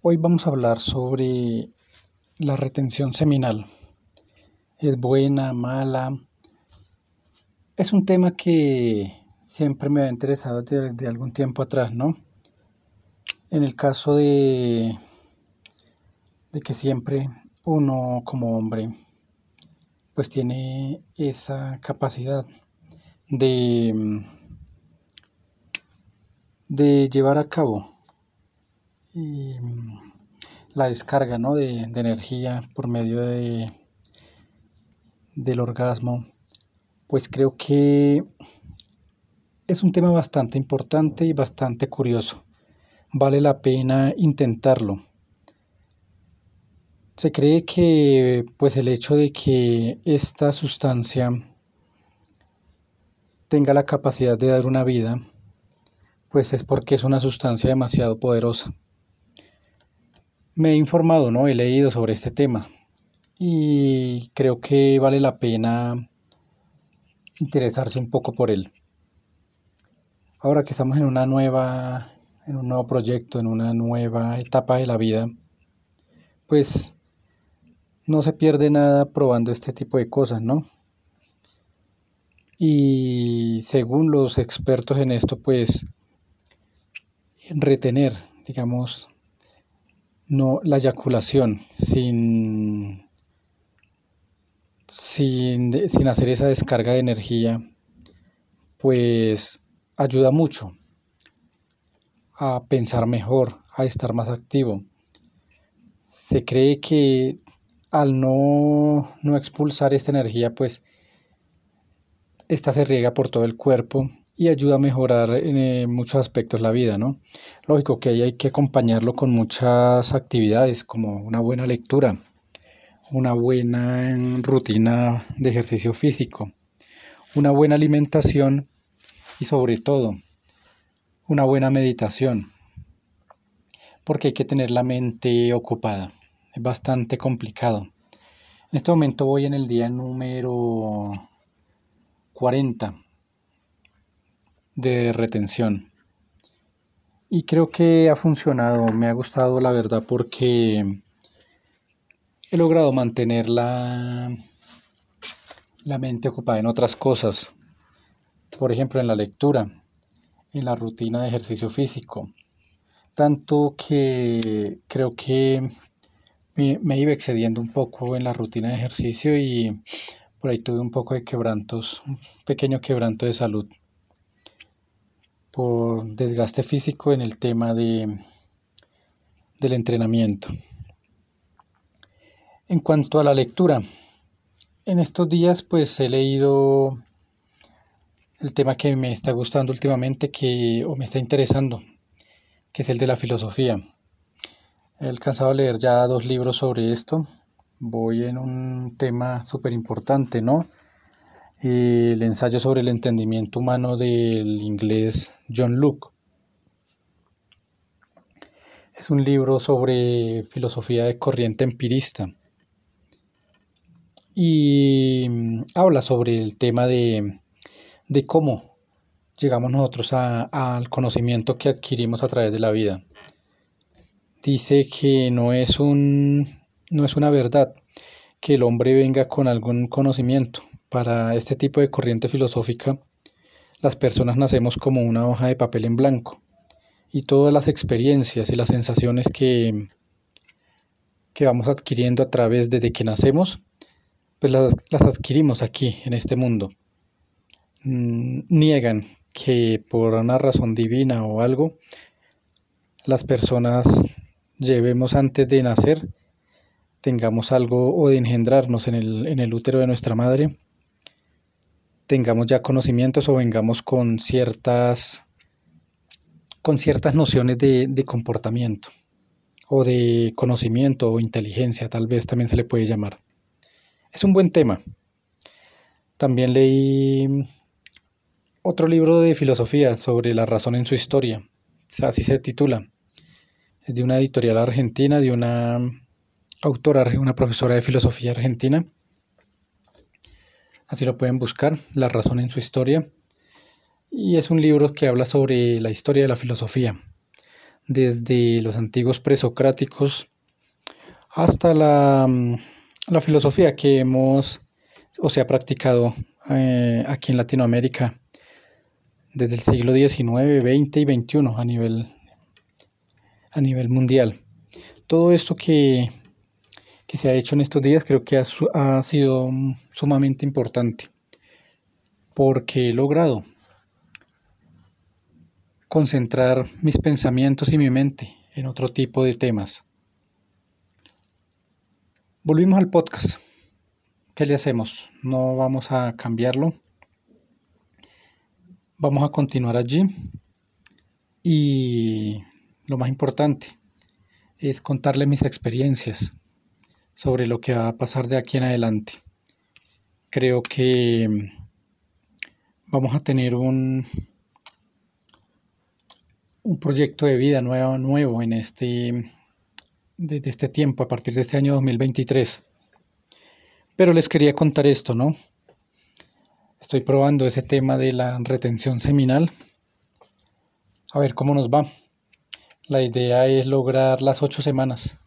Hoy vamos a hablar sobre la retención seminal. ¿Es buena, mala? Es un tema que siempre me ha interesado desde algún tiempo atrás, ¿no? En el caso de, que siempre uno como hombre pues tiene esa capacidad de llevar a cabo la descarga ¿no? de, energía por medio de, del orgasmo, pues creo que es un tema bastante importante y bastante curioso. Vale la pena intentarlo. Se cree que pues el hecho de que esta sustancia tenga la capacidad de dar una vida, pues es porque es una sustancia demasiado poderosa me he informado, ¿no? He leído sobre este tema y creo que vale la pena interesarse un poco por él. Ahora que estamos en una nueva, en un nuevo proyecto, en una nueva etapa de la vida, pues no se pierde nada probando este tipo de cosas, ¿no? Y según los expertos en esto, pues retener, digamos, no, la eyaculación sin, sin, sin hacer esa descarga de energía, pues ayuda mucho a pensar mejor, a estar más activo. Se cree que al no, no expulsar esta energía, pues esta se riega por todo el cuerpo y ayuda a mejorar en eh, muchos aspectos la vida, ¿no? Lógico que ahí hay que acompañarlo con muchas actividades como una buena lectura, una buena rutina de ejercicio físico, una buena alimentación y sobre todo una buena meditación, porque hay que tener la mente ocupada, es bastante complicado. En este momento voy en el día número 40 de retención. Y creo que ha funcionado, me ha gustado la verdad porque he logrado mantener la, la mente ocupada en otras cosas. Por ejemplo, en la lectura, en la rutina de ejercicio físico. Tanto que creo que me, me, iba excediendo un poco en la rutina de ejercicio y por ahí tuve un poco de quebrantos, un pequeño quebranto de salud por desgaste físico en el tema de, del entrenamiento. En cuanto a la lectura, en estos días pues he leído el tema que me está gustando últimamente que, o me está interesando, que es el de la filosofía. He alcanzado a leer ya dos libros sobre esto. Voy en un tema súper importante, ¿no? El ensayo sobre el entendimiento humano del inglés John Luke. Es un libro sobre filosofía de corriente empirista y mm, habla sobre el tema de, cómo llegamos nosotros al conocimiento que adquirimos a través de la vida. Dice que no es, un, no es una verdad que el hombre venga con algún conocimiento, para este tipo de corriente filosófica, las personas nacemos como una hoja de papel en blanco y todas las experiencias y las sensaciones que, que vamos adquiriendo a través desde que nacemos, pues las, las adquirimos aquí, en este mundo. Mm, niegan que por una razón divina o algo, las personas llevemos antes de nacer, tengamos algo o de engendrarnos en el, en el útero de nuestra madre, tengamos ya conocimientos o vengamos con ciertas, con ciertas nociones de, de comportamiento o de conocimiento o inteligencia, tal vez también se le puede llamar. Es un buen tema. También leí otro libro de filosofía sobre la razón en su historia, así se titula. Es de una editorial argentina, de una autora, una profesora de filosofía argentina Así lo pueden buscar, La razón en su historia. Y es un libro que habla sobre la historia de la filosofía, desde los antiguos presocráticos hasta la, mm, la filosofía que hemos o se ha practicado eh, aquí en Latinoamérica desde el siglo XIX, XX y XXI a nivel, a nivel mundial. Todo esto que, que se ha hecho en estos días creo que ha, ha sido sumamente importante porque he logrado concentrar mis pensamientos y mi mente en otro tipo de temas. Volvimos al podcast. ¿Qué le hacemos? No vamos a cambiarlo. Vamos a continuar allí. Y lo más importante es contarle mis experiencias sobre lo que va a pasar de aquí en adelante. Creo que vamos a tener un, un proyecto de vida nuevo, nuevo en este, desde este tiempo, a partir de este año 2023. Pero les quería contar esto, ¿no? Estoy probando ese tema de la retención seminal. A ver cómo nos va. La idea es lograr las ocho semanas.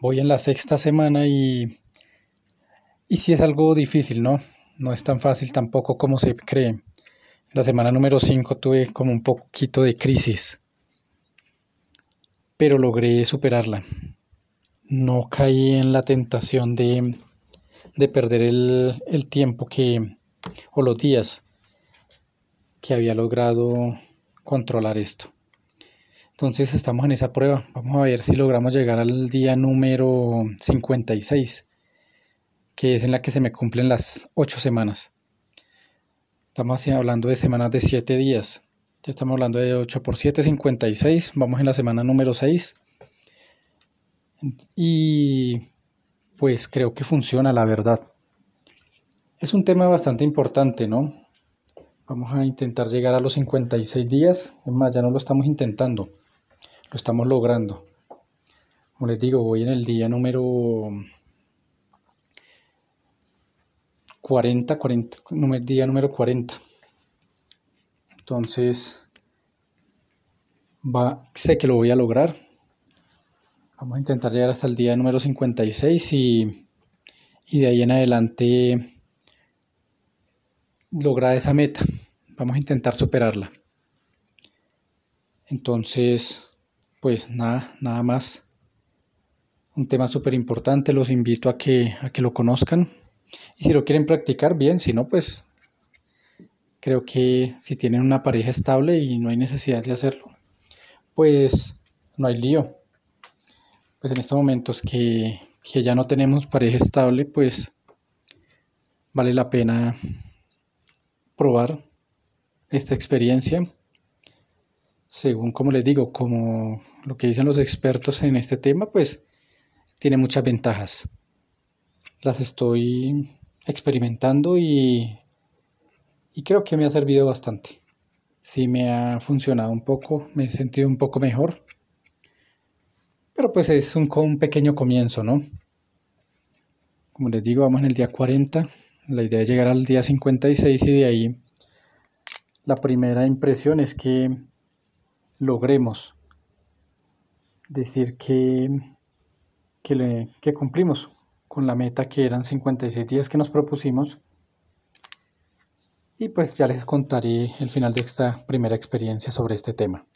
Voy en la sexta semana y, y si es algo difícil, ¿no? No es tan fácil tampoco como se cree. La semana número 5 tuve como un poquito de crisis, pero logré superarla. No caí en la tentación de, de perder el, el tiempo que, o los días que había logrado controlar esto. Entonces estamos en esa prueba. Vamos a ver si logramos llegar al día número 56, que es en la que se me cumplen las 8 semanas. Estamos hablando de semanas de 7 días. Ya estamos hablando de 8 por 7, 56. Vamos en la semana número 6. Y pues creo que funciona, la verdad. Es un tema bastante importante, ¿no? Vamos a intentar llegar a los 56 días. Es más, ya no lo estamos intentando. Estamos logrando. Como les digo, voy en el día número 40, 40, día número 40. Entonces, sé que lo voy a lograr. Vamos a intentar llegar hasta el día número 56 y, y de ahí en adelante lograr esa meta. Vamos a intentar superarla. Entonces, pues nada, nada más. Un tema súper importante, los invito a que, a que lo conozcan. Y si lo quieren practicar, bien, si no, pues creo que si tienen una pareja estable y no hay necesidad de hacerlo, pues no hay lío. Pues en estos momentos que, que ya no tenemos pareja estable, pues vale la pena probar esta experiencia. Según como les digo, como lo que dicen los expertos en este tema, pues tiene muchas ventajas las estoy experimentando y, y creo que me ha servido bastante. Sí me ha funcionado un poco, me he sentido un poco mejor. Pero pues es un, un pequeño comienzo, ¿no? Como les digo, vamos en el día 40. La idea es llegar al día 56 y de ahí la primera impresión es que logremos decir que, que, cumplimos con la meta que eran 56 días que nos propusimos. Y pues ya les contaré el final de esta primera experiencia sobre este tema.